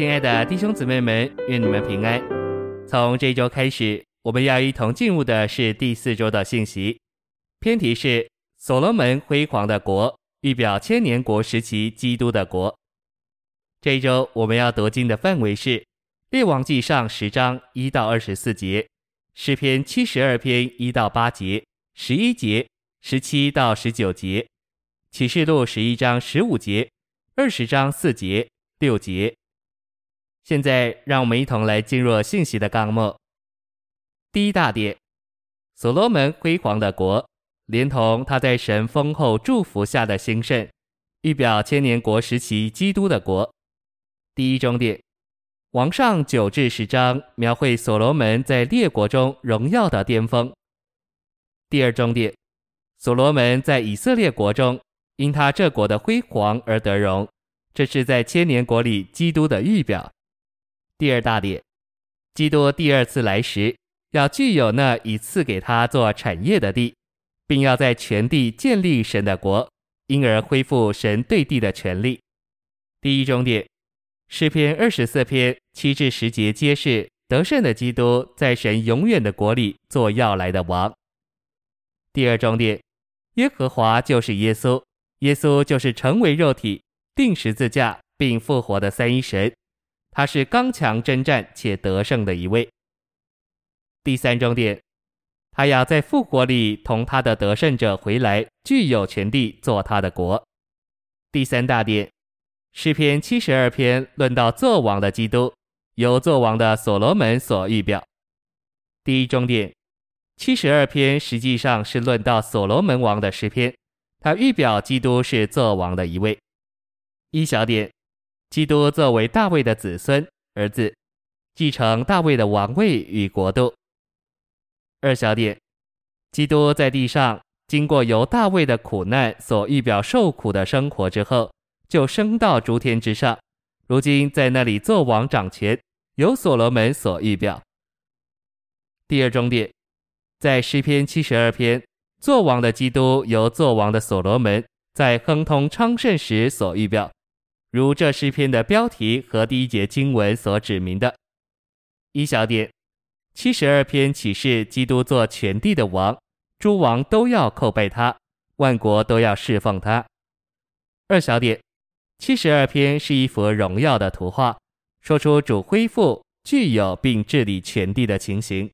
亲爱的弟兄姊妹们，愿你们平安。从这一周开始，我们要一同进入的是第四周的信息。篇题是所罗门辉煌的国，预表千年国时期基督的国。这一周我们要读经的范围是列王记上十章一到二十四节，诗篇七十二篇一到八节，十一节，十七到十九节，启示录十一章十五节，二十章四节六节。现在，让我们一同来进入信息的纲目。第一大点，所罗门辉煌的国，连同他在神丰厚祝福下的兴盛，预表千年国时期基督的国。第一中点，王上九至十章描绘所罗门在列国中荣耀的巅峰。第二中点，所罗门在以色列国中，因他这国的辉煌而得荣，这是在千年国里基督的预表。第二大点，基督第二次来时，要具有那已赐给他做产业的地，并要在全地建立神的国，因而恢复神对地的权利。第一中点，诗篇二十四篇七至十节揭示得胜的基督在神永远的国里做要来的王。第二中点，耶和华就是耶稣，耶稣就是成为肉体、钉十字架并复活的三一神。他是刚强征战且得胜的一位。第三重点，他要在复活里同他的得胜者回来，具有权地做他的国。第三大点，诗篇七十二篇论到作王的基督，由作王的所罗门所预表。第一重点，七十二篇实际上是论到所罗门王的诗篇，他预表基督是作王的一位。一小点。基督作为大卫的子孙儿子，继承大卫的王位与国度。二小点，基督在地上经过由大卫的苦难所预表受苦的生活之后，就升到诸天之上，如今在那里作王掌权，由所罗门所预表。第二重点，在诗篇七十二篇，作王的基督由作王的所罗门在亨通昌盛时所预表。如这诗篇的标题和第一节经文所指明的，一小点，七十二篇启示基督做全地的王，诸王都要叩拜他，万国都要侍奉他。二小点，七十二篇是一幅荣耀的图画，说出主恢复、具有并治理全地的情形。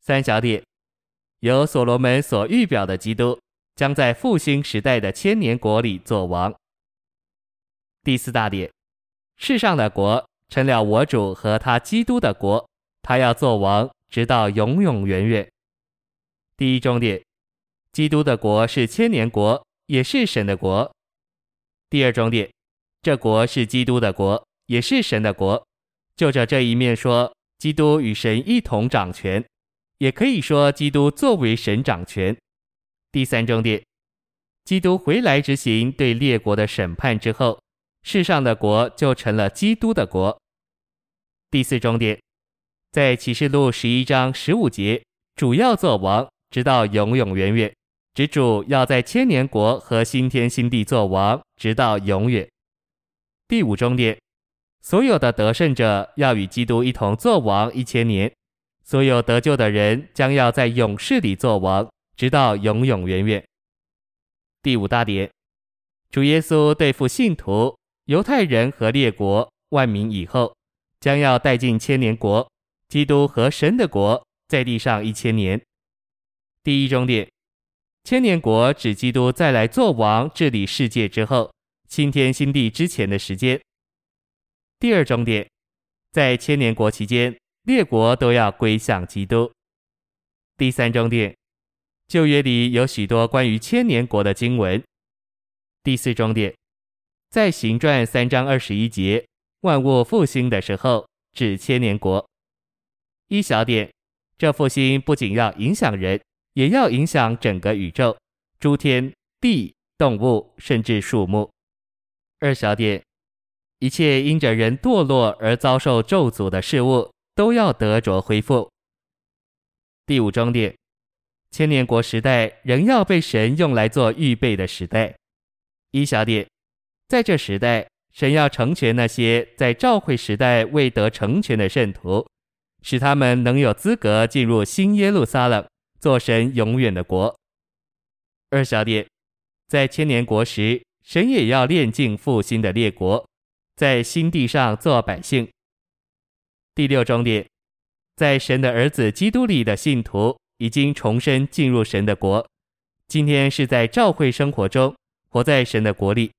三小点，由所罗门所预表的基督，将在复兴时代的千年国里做王。第四大点，世上的国成了我主和他基督的国，他要做王，直到永永远远。第一重点，基督的国是千年国，也是神的国。第二重点，这国是基督的国，也是神的国。就着这一面说，基督与神一同掌权，也可以说基督作为神掌权。第三重点，基督回来执行对列国的审判之后。世上的国就成了基督的国。第四重点，在启示录十一章十五节，主要做王，直到永永远远。指主要在千年国和新天新地做王，直到永远。第五重点，所有的得胜者要与基督一同做王一千年，所有得救的人将要在勇士里做王，直到永永远远。第五大点，主耶稣对付信徒。犹太人和列国万民以后，将要带进千年国，基督和神的国在地上一千年。第一重点，千年国指基督再来做王治理世界之后，新天新地之前的时间。第二重点，在千年国期间，列国都要归向基督。第三重点，旧约里有许多关于千年国的经文。第四重点。在行传三章二十一节，万物复兴的时候，指千年国。一小点，这复兴不仅要影响人，也要影响整个宇宙、诸天、地、动物，甚至树木。二小点，一切因着人堕落而遭受咒诅的事物，都要得着恢复。第五中点，千年国时代仍要被神用来做预备的时代。一小点。在这时代，神要成全那些在召会时代未得成全的圣徒，使他们能有资格进入新耶路撒冷，做神永远的国。二小点，在千年国时，神也要炼净复兴的列国，在新地上做百姓。第六重点，在神的儿子基督里的信徒已经重生进入神的国，今天是在召会生活中活在神的国里。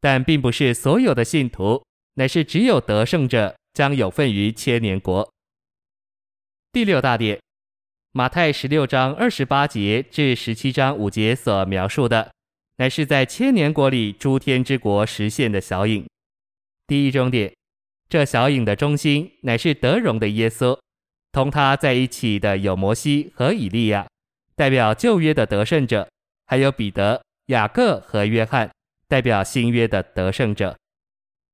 但并不是所有的信徒，乃是只有得胜者将有份于千年国。第六大点，马太十六章二十八节至十七章五节所描述的，乃是在千年国里诸天之国实现的小影。第一重点，这小影的中心乃是得荣的耶稣，同他在一起的有摩西和以利亚，代表旧约的得胜者，还有彼得、雅各和约翰。代表新约的得胜者。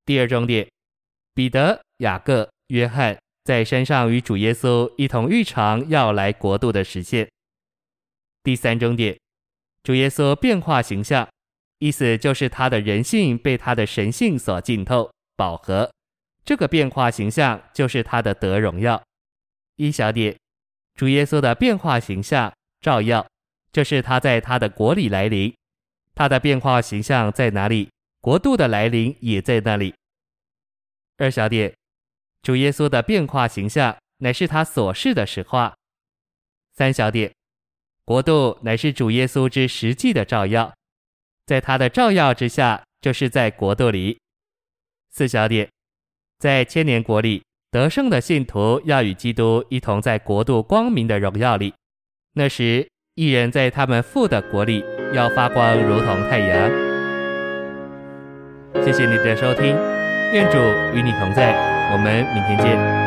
第二重点，彼得、雅各、约翰在山上与主耶稣一同预尝要来国度的实现。第三重点，主耶稣变化形象，意思就是他的人性被他的神性所浸透饱和。这个变化形象就是他的得荣耀。一小点，主耶稣的变化形象照耀，就是他在他的国里来临。他的变化形象在哪里？国度的来临也在那里。二小点，主耶稣的变化形象乃是他所示的实话。三小点，国度乃是主耶稣之实际的照耀，在他的照耀之下，就是在国度里。四小点，在千年国里得胜的信徒要与基督一同在国度光明的荣耀里，那时一人在他们父的国里。要发光，如同太阳。谢谢你的收听，愿主与你同在，我们明天见。